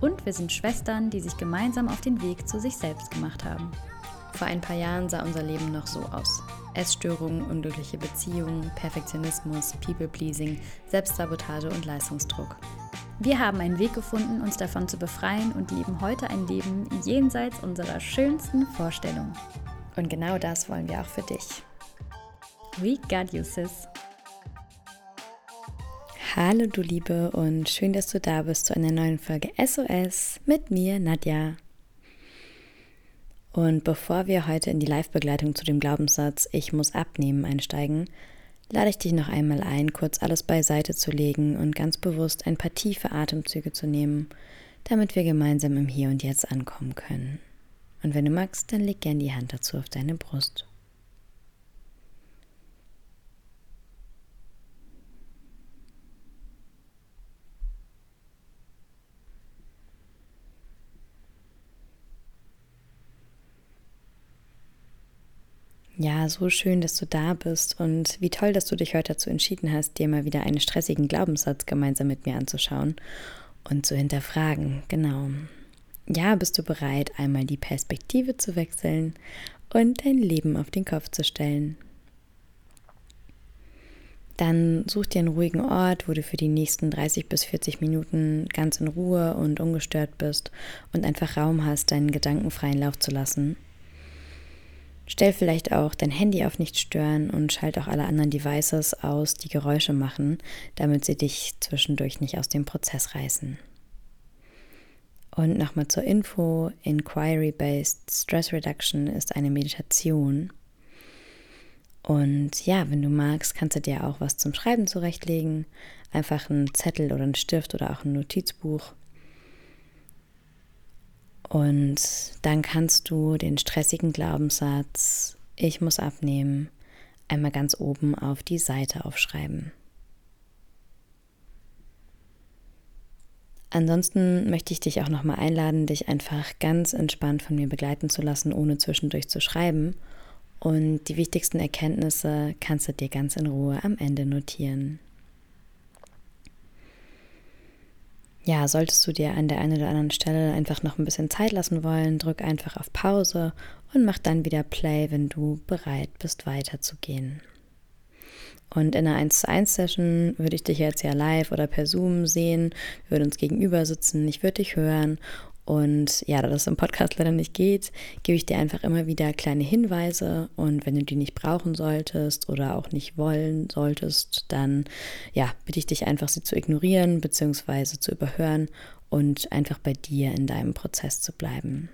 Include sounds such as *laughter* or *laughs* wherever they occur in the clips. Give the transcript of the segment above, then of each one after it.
Und wir sind Schwestern, die sich gemeinsam auf den Weg zu sich selbst gemacht haben. Vor ein paar Jahren sah unser Leben noch so aus. Essstörungen, unglückliche Beziehungen, Perfektionismus, People-Pleasing, Selbstsabotage und Leistungsdruck. Wir haben einen Weg gefunden, uns davon zu befreien und leben heute ein Leben jenseits unserer schönsten Vorstellungen. Und genau das wollen wir auch für dich. We got you, sis. Hallo du Liebe und schön, dass du da bist zu einer neuen Folge SOS mit mir, Nadja. Und bevor wir heute in die Live-Begleitung zu dem Glaubenssatz Ich muss abnehmen einsteigen, lade ich dich noch einmal ein, kurz alles beiseite zu legen und ganz bewusst ein paar tiefe Atemzüge zu nehmen, damit wir gemeinsam im Hier und Jetzt ankommen können. Und wenn du magst, dann leg gern die Hand dazu auf deine Brust. Ja, so schön, dass du da bist und wie toll, dass du dich heute dazu entschieden hast, dir mal wieder einen stressigen Glaubenssatz gemeinsam mit mir anzuschauen und zu hinterfragen. Genau. Ja, bist du bereit, einmal die Perspektive zu wechseln und dein Leben auf den Kopf zu stellen? Dann such dir einen ruhigen Ort, wo du für die nächsten 30 bis 40 Minuten ganz in Ruhe und ungestört bist und einfach Raum hast, deinen Gedanken freien Lauf zu lassen. Stell vielleicht auch dein Handy auf nicht stören und schalt auch alle anderen Devices aus, die Geräusche machen, damit sie dich zwischendurch nicht aus dem Prozess reißen. Und nochmal zur Info, Inquiry-Based Stress Reduction ist eine Meditation. Und ja, wenn du magst, kannst du dir auch was zum Schreiben zurechtlegen. Einfach einen Zettel oder einen Stift oder auch ein Notizbuch. Und dann kannst du den stressigen Glaubenssatz, ich muss abnehmen, einmal ganz oben auf die Seite aufschreiben. Ansonsten möchte ich dich auch nochmal einladen, dich einfach ganz entspannt von mir begleiten zu lassen, ohne zwischendurch zu schreiben. Und die wichtigsten Erkenntnisse kannst du dir ganz in Ruhe am Ende notieren. Ja, solltest du dir an der einen oder anderen Stelle einfach noch ein bisschen Zeit lassen wollen, drück einfach auf Pause und mach dann wieder Play, wenn du bereit bist, weiterzugehen. Und in einer 1 zu 1 Session würde ich dich jetzt ja live oder per Zoom sehen, wir würden uns gegenüber sitzen, ich würde dich hören und ja, da das im Podcast leider nicht geht, gebe ich dir einfach immer wieder kleine Hinweise und wenn du die nicht brauchen solltest oder auch nicht wollen solltest, dann ja, bitte ich dich einfach sie zu ignorieren bzw. zu überhören und einfach bei dir in deinem Prozess zu bleiben.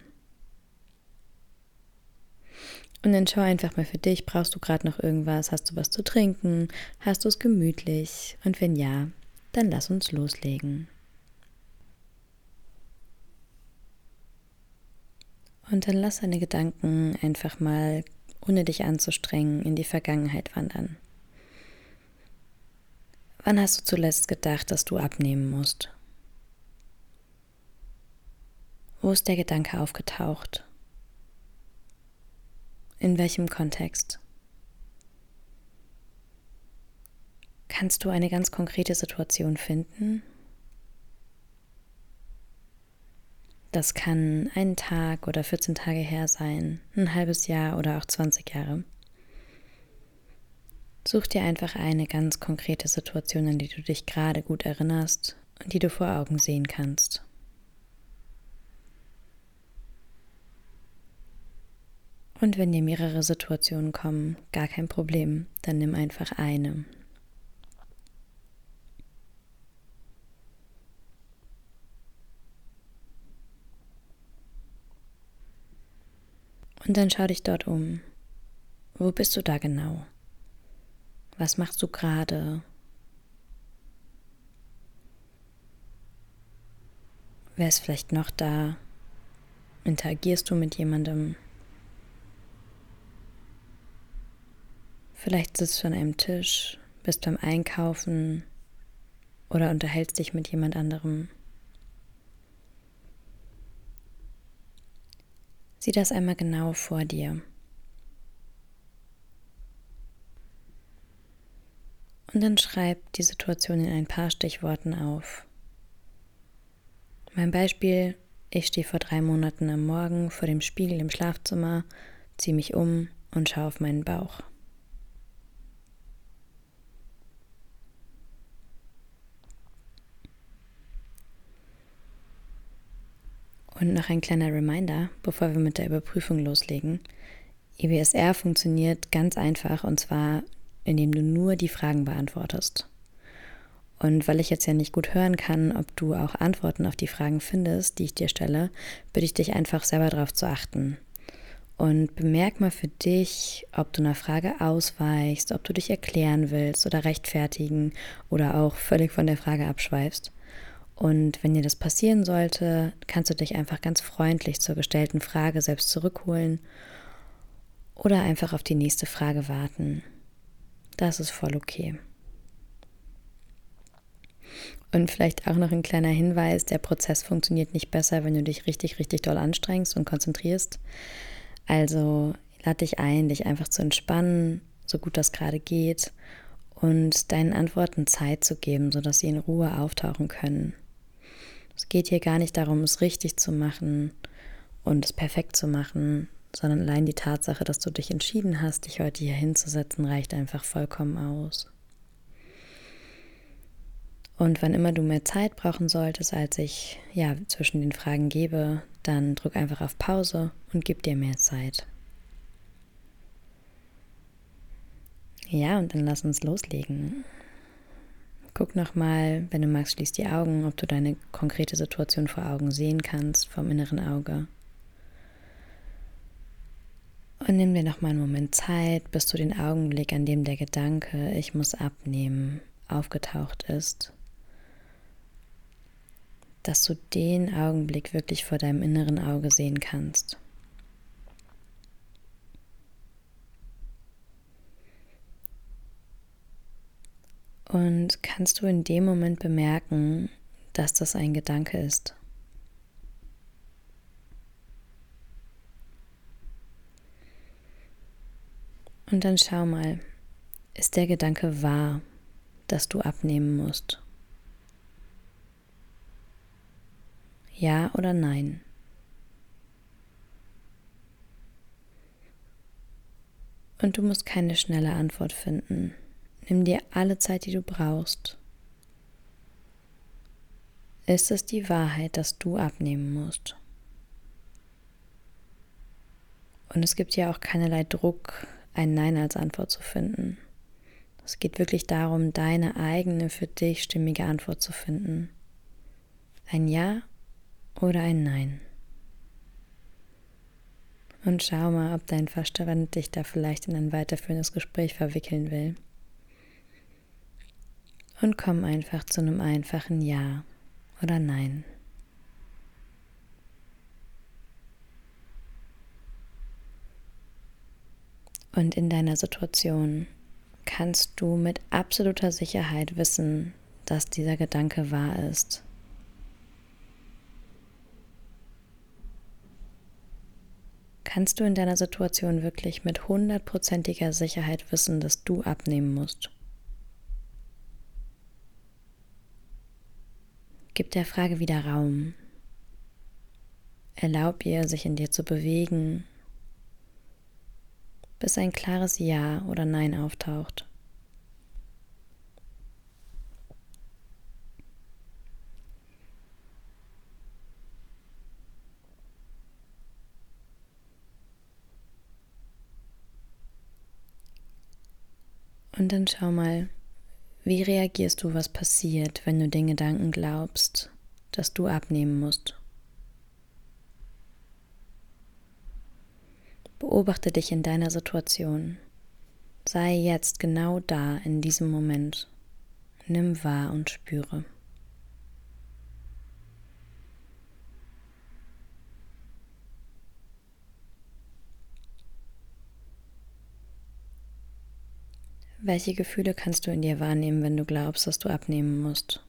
Und dann schau einfach mal für dich, brauchst du gerade noch irgendwas? Hast du was zu trinken? Hast du es gemütlich? Und wenn ja, dann lass uns loslegen. Und dann lass deine Gedanken einfach mal, ohne dich anzustrengen, in die Vergangenheit wandern. Wann hast du zuletzt gedacht, dass du abnehmen musst? Wo ist der Gedanke aufgetaucht? In welchem Kontext? Kannst du eine ganz konkrete Situation finden, Das kann ein Tag oder 14 Tage her sein, ein halbes Jahr oder auch 20 Jahre. Such dir einfach eine ganz konkrete Situation, an die du dich gerade gut erinnerst und die du vor Augen sehen kannst. Und wenn dir mehrere Situationen kommen, gar kein Problem, dann nimm einfach eine. Und dann schau dich dort um. Wo bist du da genau? Was machst du gerade? Wer ist vielleicht noch da? Interagierst du mit jemandem? Vielleicht sitzt du an einem Tisch, bist beim Einkaufen oder unterhältst dich mit jemand anderem. Sieh das einmal genau vor dir. Und dann schreib die Situation in ein paar Stichworten auf. Mein Beispiel, ich stehe vor drei Monaten am Morgen vor dem Spiegel im Schlafzimmer, ziehe mich um und schaue auf meinen Bauch. Und noch ein kleiner Reminder, bevor wir mit der Überprüfung loslegen. EBSR funktioniert ganz einfach und zwar, indem du nur die Fragen beantwortest. Und weil ich jetzt ja nicht gut hören kann, ob du auch Antworten auf die Fragen findest, die ich dir stelle, bitte ich dich einfach selber darauf zu achten. Und bemerk mal für dich, ob du einer Frage ausweichst, ob du dich erklären willst oder rechtfertigen oder auch völlig von der Frage abschweifst. Und wenn dir das passieren sollte, kannst du dich einfach ganz freundlich zur gestellten Frage selbst zurückholen oder einfach auf die nächste Frage warten. Das ist voll okay. Und vielleicht auch noch ein kleiner Hinweis, der Prozess funktioniert nicht besser, wenn du dich richtig, richtig doll anstrengst und konzentrierst. Also lade dich ein, dich einfach zu entspannen, so gut das gerade geht, und deinen Antworten Zeit zu geben, sodass sie in Ruhe auftauchen können. Es geht hier gar nicht darum, es richtig zu machen und es perfekt zu machen, sondern allein die Tatsache, dass du dich entschieden hast, dich heute hier hinzusetzen, reicht einfach vollkommen aus. Und wann immer du mehr Zeit brauchen solltest, als ich ja zwischen den Fragen gebe, dann drück einfach auf Pause und gib dir mehr Zeit. Ja, und dann lass uns loslegen. Guck nochmal, wenn du magst, schließ die Augen, ob du deine konkrete Situation vor Augen sehen kannst, vom inneren Auge. Und nimm dir nochmal einen Moment Zeit, bis du den Augenblick, an dem der Gedanke, ich muss abnehmen, aufgetaucht ist, dass du den Augenblick wirklich vor deinem inneren Auge sehen kannst. Und kannst du in dem Moment bemerken, dass das ein Gedanke ist? Und dann schau mal, ist der Gedanke wahr, dass du abnehmen musst? Ja oder nein? Und du musst keine schnelle Antwort finden. Nimm dir alle Zeit, die du brauchst. Ist es die Wahrheit, dass du abnehmen musst? Und es gibt ja auch keinerlei Druck, ein Nein als Antwort zu finden. Es geht wirklich darum, deine eigene, für dich stimmige Antwort zu finden. Ein Ja oder ein Nein. Und schau mal, ob dein Verstand dich da vielleicht in ein weiterführendes Gespräch verwickeln will und komm einfach zu einem einfachen Ja oder Nein. Und in deiner Situation kannst du mit absoluter Sicherheit wissen, dass dieser Gedanke wahr ist. Kannst du in deiner Situation wirklich mit hundertprozentiger Sicherheit wissen, dass du abnehmen musst? Gib der Frage wieder Raum. Erlaub ihr, sich in dir zu bewegen, bis ein klares Ja oder Nein auftaucht. Und dann schau mal, wie reagierst du, was passiert, wenn du den Gedanken glaubst, dass du abnehmen musst? Beobachte dich in deiner Situation. Sei jetzt genau da in diesem Moment. Nimm wahr und spüre. Welche Gefühle kannst du in dir wahrnehmen, wenn du glaubst, dass du abnehmen musst?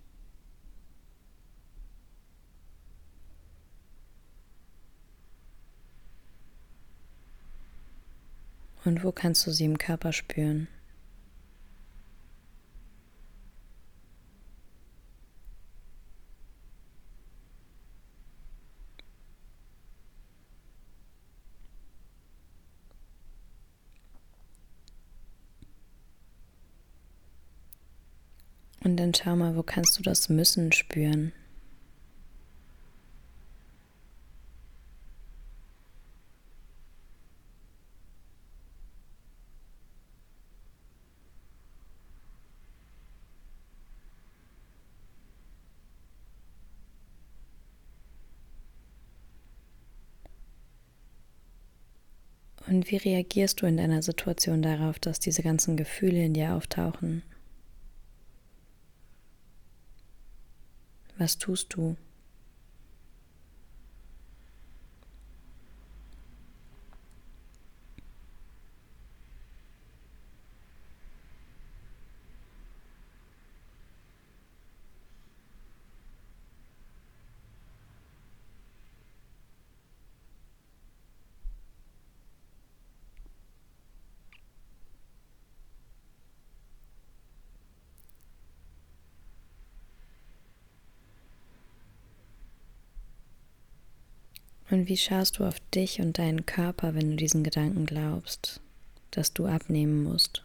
Und wo kannst du sie im Körper spüren? Und dann schau mal, wo kannst du das Müssen spüren? Und wie reagierst du in deiner Situation darauf, dass diese ganzen Gefühle in dir auftauchen? Was tust du? Und wie schaust du auf dich und deinen Körper, wenn du diesen Gedanken glaubst, dass du abnehmen musst?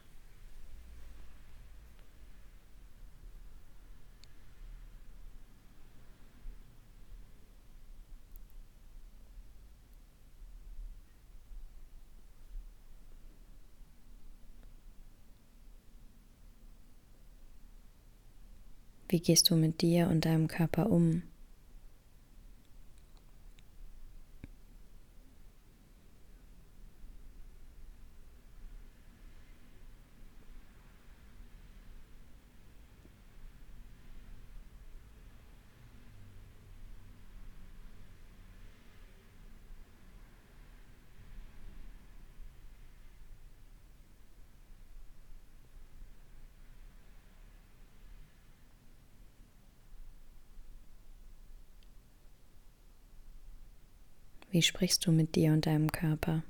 Wie gehst du mit dir und deinem Körper um? Wie sprichst du mit dir und deinem Körper?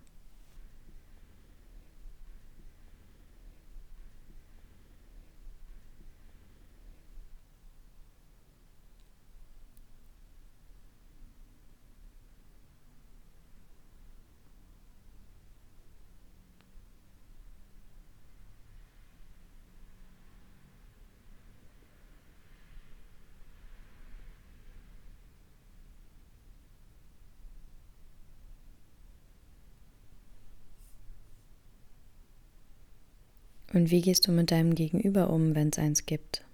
Und wie gehst du mit deinem Gegenüber um, wenn es eins gibt?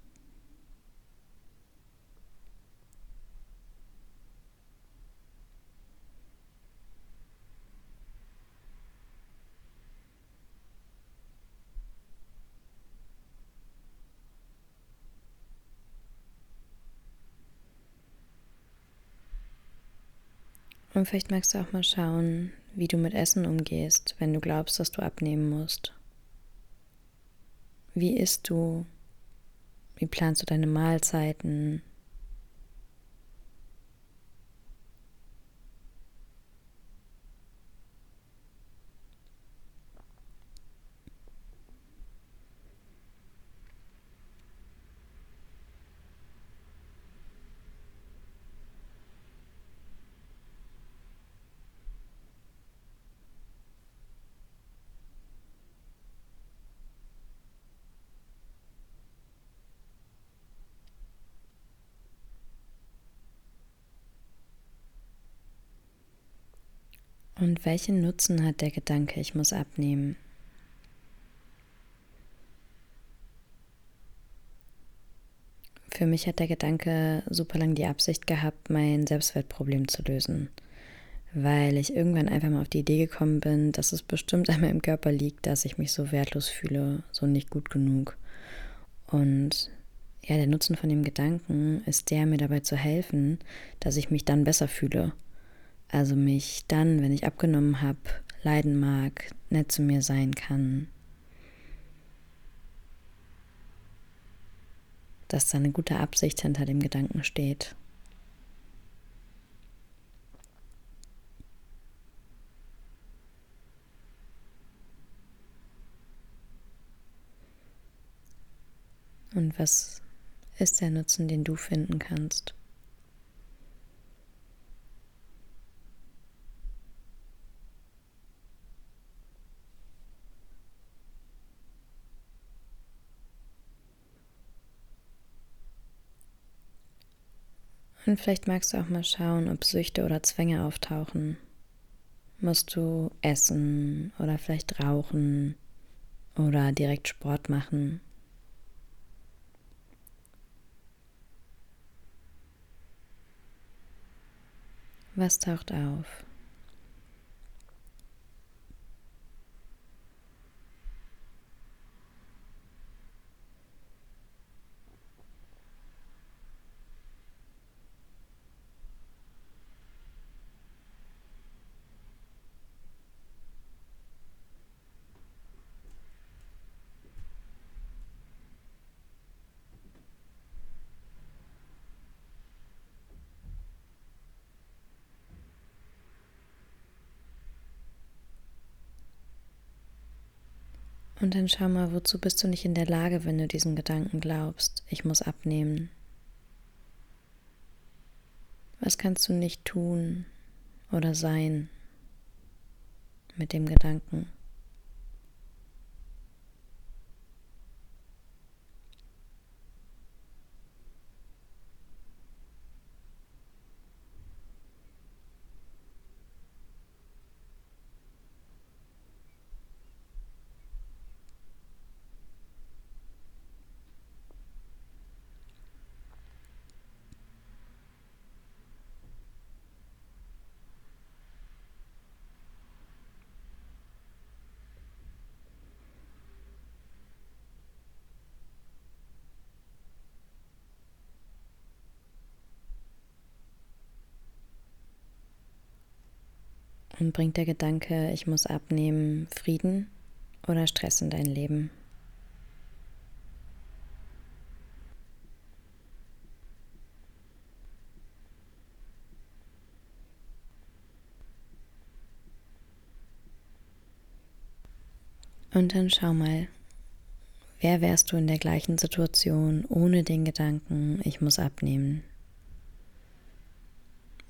Und vielleicht magst du auch mal schauen, wie du mit Essen umgehst, wenn du glaubst, dass du abnehmen musst. Wie isst du? Wie planst du deine Mahlzeiten? Und welchen Nutzen hat der Gedanke, ich muss abnehmen? Für mich hat der Gedanke super lang die Absicht gehabt, mein Selbstwertproblem zu lösen, weil ich irgendwann einfach mal auf die Idee gekommen bin, dass es bestimmt einmal im Körper liegt, dass ich mich so wertlos fühle, so nicht gut genug. Und ja, der Nutzen von dem Gedanken ist der, mir dabei zu helfen, dass ich mich dann besser fühle also mich dann, wenn ich abgenommen habe, leiden mag, nett zu mir sein kann. dass da eine gute Absicht hinter dem Gedanken steht. Und was ist der Nutzen, den du finden kannst? Und vielleicht magst du auch mal schauen, ob Süchte oder Zwänge auftauchen. Musst du essen oder vielleicht rauchen oder direkt Sport machen? Was taucht auf? Und dann schau mal, wozu bist du nicht in der Lage, wenn du diesen Gedanken glaubst, ich muss abnehmen. Was kannst du nicht tun oder sein mit dem Gedanken? Und bringt der Gedanke, ich muss abnehmen, Frieden oder Stress in dein Leben? Und dann schau mal, wer wärst du in der gleichen Situation ohne den Gedanken, ich muss abnehmen?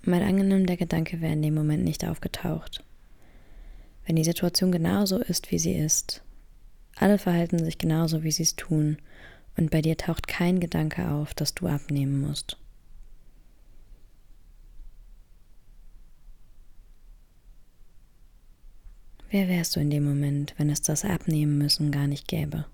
Mal angenommen, der Gedanke wäre in dem Moment nicht aufgetaucht. Wenn die Situation genauso ist, wie sie ist, alle verhalten sich genauso, wie sie es tun, und bei dir taucht kein Gedanke auf, dass du abnehmen musst. Wer wärst du in dem Moment, wenn es das Abnehmen müssen gar nicht gäbe?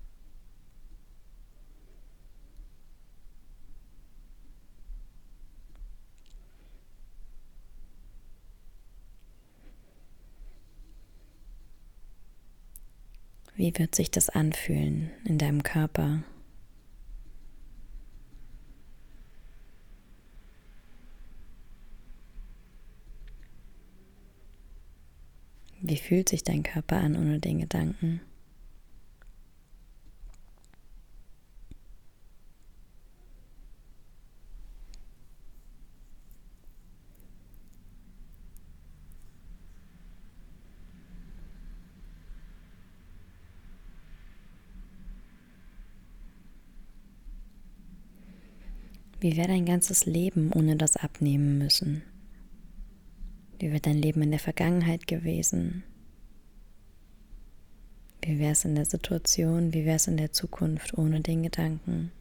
Wie wird sich das anfühlen in deinem Körper? Wie fühlt sich dein Körper an ohne den Gedanken? Wie wäre dein ganzes Leben ohne das Abnehmen müssen? Wie wäre dein Leben in der Vergangenheit gewesen? Wie wäre es in der Situation? Wie wäre es in der Zukunft ohne den Gedanken?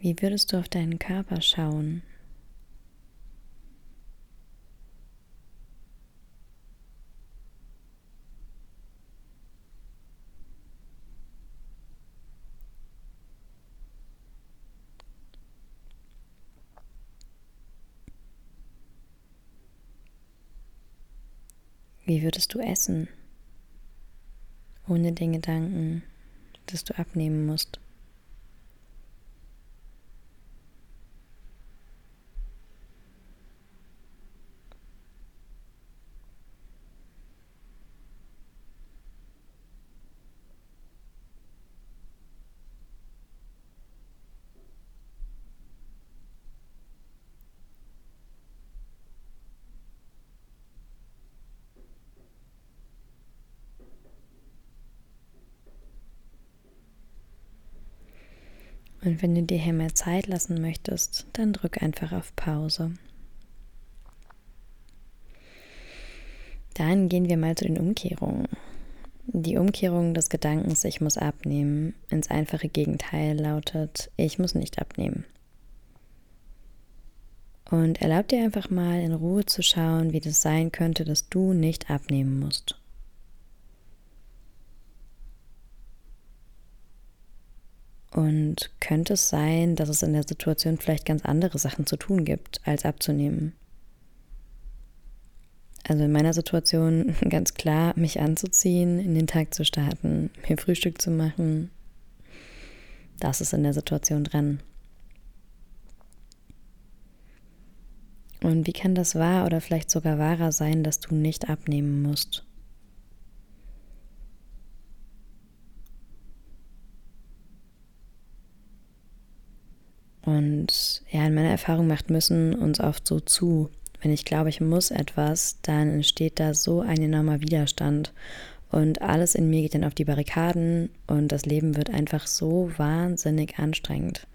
Wie würdest du auf deinen Körper schauen? Wie würdest du essen? ohne den Gedanken, dass du abnehmen musst. Und wenn du dir hier mehr Zeit lassen möchtest, dann drück einfach auf Pause. Dann gehen wir mal zu den Umkehrungen. Die Umkehrung des Gedankens, ich muss abnehmen, ins einfache Gegenteil lautet, ich muss nicht abnehmen. Und erlaub dir einfach mal in Ruhe zu schauen, wie das sein könnte, dass du nicht abnehmen musst. Und könnte es sein, dass es in der Situation vielleicht ganz andere Sachen zu tun gibt, als abzunehmen? Also in meiner Situation *laughs* ganz klar, mich anzuziehen, in den Tag zu starten, mir Frühstück zu machen. Das ist in der Situation dran. Und wie kann das wahr oder vielleicht sogar wahrer sein, dass du nicht abnehmen musst? Und ja, in meiner Erfahrung macht müssen uns oft so zu. Wenn ich glaube, ich muss etwas, dann entsteht da so ein enormer Widerstand. Und alles in mir geht dann auf die Barrikaden und das Leben wird einfach so wahnsinnig anstrengend.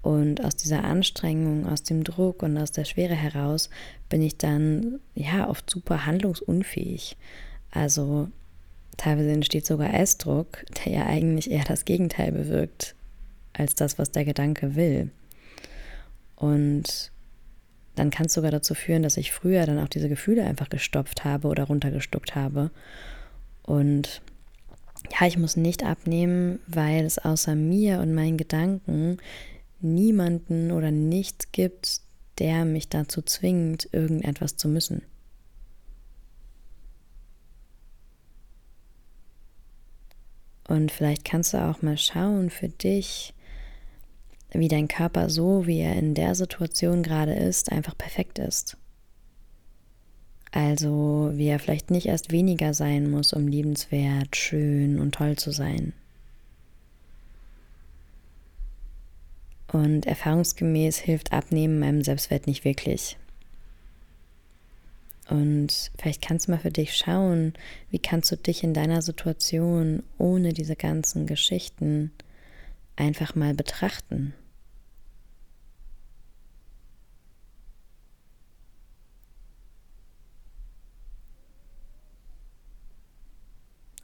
Und aus dieser Anstrengung, aus dem Druck und aus der Schwere heraus bin ich dann ja oft super handlungsunfähig. Also teilweise entsteht sogar Essdruck, der ja eigentlich eher das Gegenteil bewirkt als das, was der Gedanke will. Und dann kann es sogar dazu führen, dass ich früher dann auch diese Gefühle einfach gestopft habe oder runtergestuckt habe. Und ja, ich muss nicht abnehmen, weil es außer mir und meinen Gedanken niemanden oder nichts gibt, der mich dazu zwingt, irgendetwas zu müssen. Und vielleicht kannst du auch mal schauen für dich, wie dein Körper so, wie er in der Situation gerade ist, einfach perfekt ist. Also wie er vielleicht nicht erst weniger sein muss, um liebenswert, schön und toll zu sein. Und erfahrungsgemäß hilft Abnehmen meinem Selbstwert nicht wirklich. Und vielleicht kannst du mal für dich schauen, wie kannst du dich in deiner Situation ohne diese ganzen Geschichten einfach mal betrachten.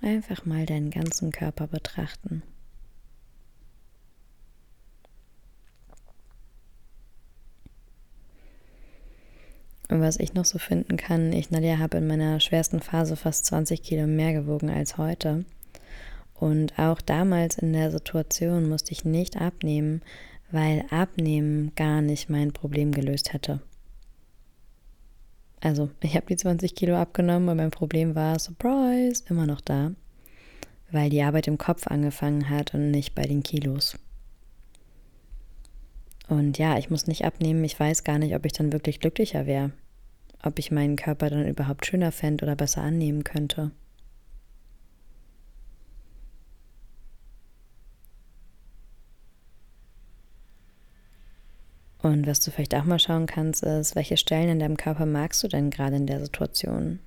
Einfach mal deinen ganzen Körper betrachten. Und was ich noch so finden kann, ich, Nadja, habe in meiner schwersten Phase fast 20 Kilo mehr gewogen als heute. Und auch damals in der Situation musste ich nicht abnehmen, weil Abnehmen gar nicht mein Problem gelöst hätte. Also, ich habe die 20 Kilo abgenommen und mein Problem war, Surprise, immer noch da, weil die Arbeit im Kopf angefangen hat und nicht bei den Kilos. Und ja, ich muss nicht abnehmen, ich weiß gar nicht, ob ich dann wirklich glücklicher wäre, ob ich meinen Körper dann überhaupt schöner fände oder besser annehmen könnte. Und was du vielleicht auch mal schauen kannst, ist, welche Stellen in deinem Körper magst du denn gerade in der Situation?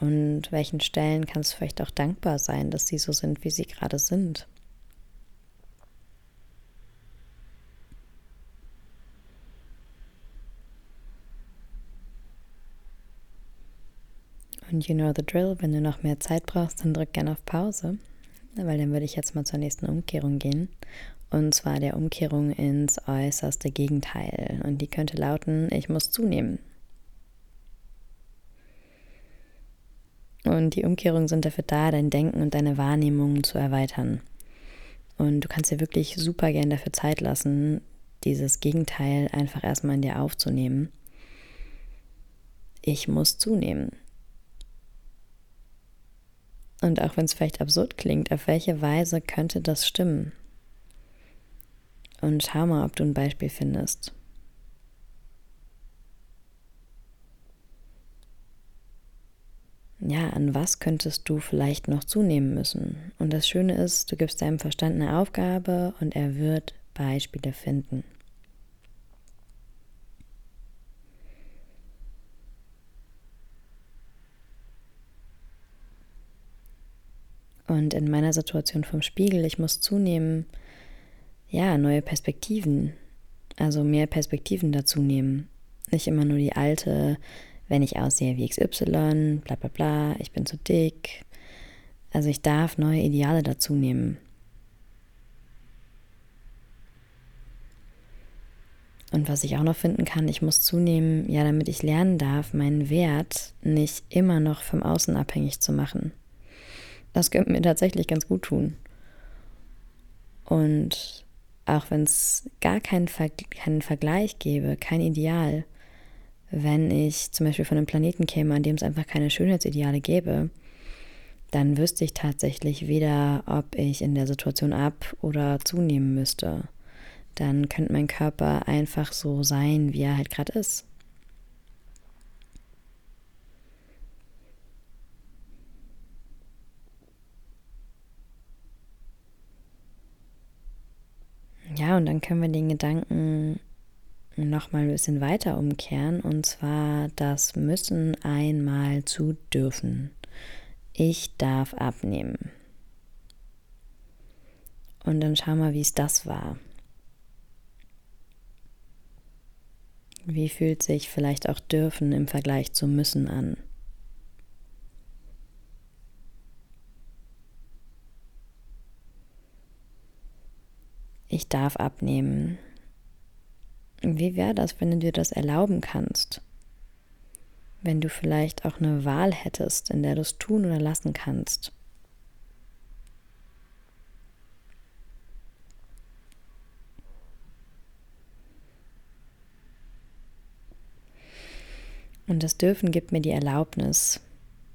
Und welchen Stellen kannst du vielleicht auch dankbar sein, dass sie so sind, wie sie gerade sind? Und you know the drill, wenn du noch mehr Zeit brauchst, dann drück gerne auf Pause, weil dann würde ich jetzt mal zur nächsten Umkehrung gehen und zwar der Umkehrung ins äußerste Gegenteil. Und die könnte lauten, ich muss zunehmen. Und die Umkehrungen sind dafür da, dein Denken und deine Wahrnehmung zu erweitern. Und du kannst dir wirklich super gern dafür Zeit lassen, dieses Gegenteil einfach erstmal in dir aufzunehmen. Ich muss zunehmen. Und auch wenn es vielleicht absurd klingt, auf welche Weise könnte das stimmen? Und schau mal, ob du ein Beispiel findest. Ja, an was könntest du vielleicht noch zunehmen müssen? Und das Schöne ist, du gibst deinem Verstand eine Aufgabe und er wird Beispiele finden. Und in meiner Situation vom Spiegel, ich muss zunehmen, ja, neue Perspektiven, also mehr Perspektiven dazu nehmen. Nicht immer nur die alte, wenn ich aussehe wie XY, bla bla bla, ich bin zu dick. Also ich darf neue Ideale dazu nehmen. Und was ich auch noch finden kann, ich muss zunehmen, ja, damit ich lernen darf, meinen Wert nicht immer noch vom Außen abhängig zu machen. Das könnte mir tatsächlich ganz gut tun. Und auch wenn es gar keinen, Ver keinen Vergleich gäbe, kein Ideal, wenn ich zum Beispiel von einem Planeten käme, an dem es einfach keine Schönheitsideale gäbe, dann wüsste ich tatsächlich weder, ob ich in der Situation ab oder zunehmen müsste. Dann könnte mein Körper einfach so sein, wie er halt gerade ist. Ja, und dann können wir den Gedanken nochmal ein bisschen weiter umkehren und zwar das Müssen einmal zu dürfen. Ich darf abnehmen. Und dann schau mal, wie es das war. Wie fühlt sich vielleicht auch dürfen im Vergleich zu müssen an? Ich darf abnehmen. Wie wäre das, wenn du dir das erlauben kannst? Wenn du vielleicht auch eine Wahl hättest, in der du es tun oder lassen kannst. Und das Dürfen gibt mir die Erlaubnis.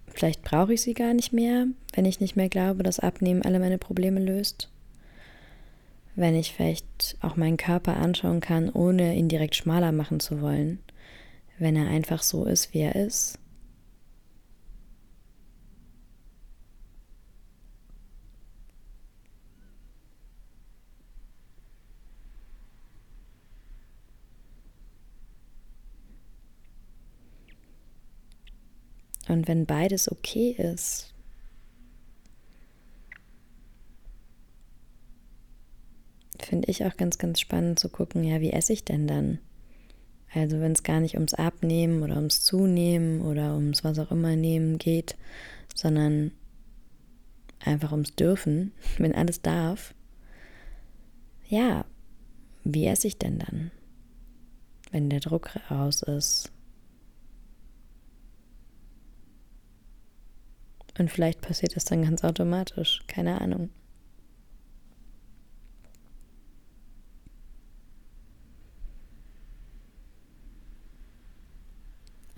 Vielleicht brauche ich sie gar nicht mehr, wenn ich nicht mehr glaube, dass Abnehmen alle meine Probleme löst wenn ich vielleicht auch meinen Körper anschauen kann, ohne ihn direkt schmaler machen zu wollen, wenn er einfach so ist, wie er ist. Und wenn beides okay ist, finde ich auch ganz, ganz spannend zu gucken, ja, wie esse ich denn dann? Also wenn es gar nicht ums Abnehmen oder ums Zunehmen oder ums was auch immer nehmen geht, sondern einfach ums Dürfen, *laughs* wenn alles darf. Ja, wie esse ich denn dann, wenn der Druck raus ist? Und vielleicht passiert das dann ganz automatisch, keine Ahnung.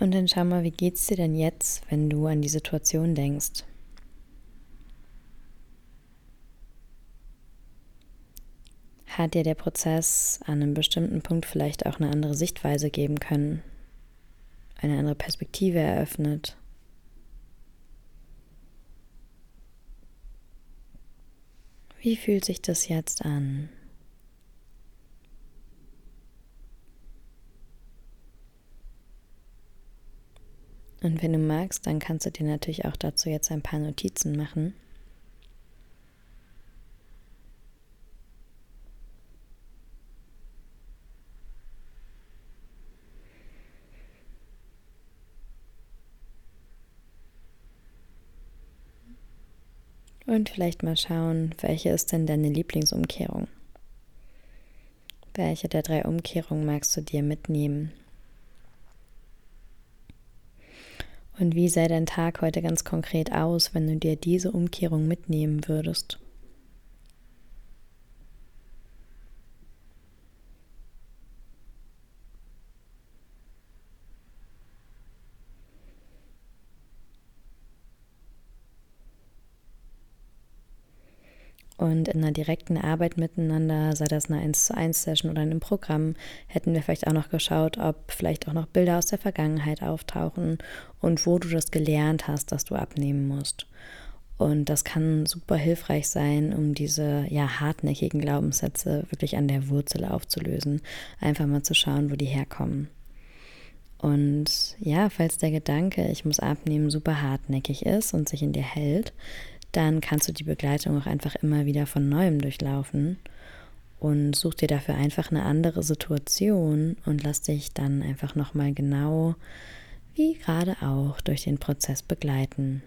Und dann schau mal, wie geht's dir denn jetzt, wenn du an die Situation denkst? Hat dir der Prozess an einem bestimmten Punkt vielleicht auch eine andere Sichtweise geben können? Eine andere Perspektive eröffnet? Wie fühlt sich das jetzt an? Und wenn du magst, dann kannst du dir natürlich auch dazu jetzt ein paar Notizen machen. Und vielleicht mal schauen, welche ist denn deine Lieblingsumkehrung? Welche der drei Umkehrungen magst du dir mitnehmen Und wie sähe dein Tag heute ganz konkret aus, wenn du dir diese Umkehrung mitnehmen würdest? Und in einer direkten Arbeit miteinander, sei das eine 1 zu 1 Session oder in einem Programm, hätten wir vielleicht auch noch geschaut, ob vielleicht auch noch Bilder aus der Vergangenheit auftauchen und wo du das gelernt hast, dass du abnehmen musst. Und das kann super hilfreich sein, um diese ja hartnäckigen Glaubenssätze wirklich an der Wurzel aufzulösen. Einfach mal zu schauen, wo die herkommen. Und ja, falls der Gedanke, ich muss abnehmen, super hartnäckig ist und sich in dir hält, dann kannst du die Begleitung auch einfach immer wieder von neuem durchlaufen und such dir dafür einfach eine andere Situation und lass dich dann einfach nochmal genau wie gerade auch durch den Prozess begleiten.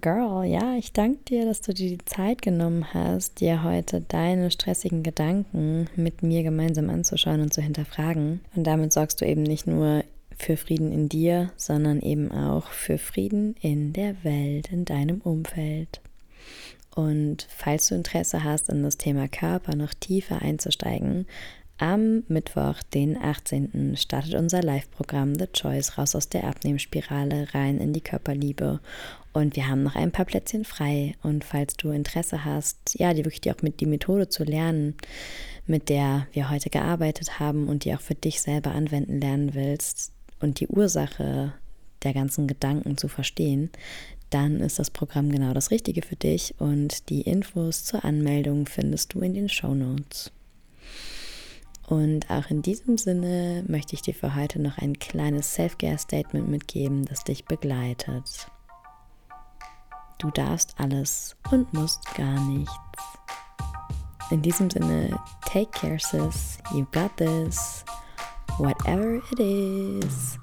Girl, ja, ich danke dir, dass du dir die Zeit genommen hast, dir heute deine stressigen Gedanken mit mir gemeinsam anzuschauen und zu hinterfragen. Und damit sorgst du eben nicht nur für Frieden in dir, sondern eben auch für Frieden in der Welt, in deinem Umfeld. Und falls du Interesse hast, in das Thema Körper noch tiefer einzusteigen, am Mittwoch, den 18. startet unser Live-Programm The Choice raus aus der Abnehmspirale rein in die Körperliebe. Und wir haben noch ein paar Plätzchen frei. Und falls du Interesse hast, ja, die wirklich auch mit die Methode zu lernen, mit der wir heute gearbeitet haben und die auch für dich selber anwenden lernen willst und die Ursache der ganzen Gedanken zu verstehen, dann ist das Programm genau das Richtige für dich und die Infos zur Anmeldung findest du in den Show Notes. Und auch in diesem Sinne möchte ich dir für heute noch ein kleines Self-Care-Statement mitgeben, das dich begleitet. Du darfst alles und musst gar nichts. In diesem Sinne, take care, sis. You got this. Whatever it is.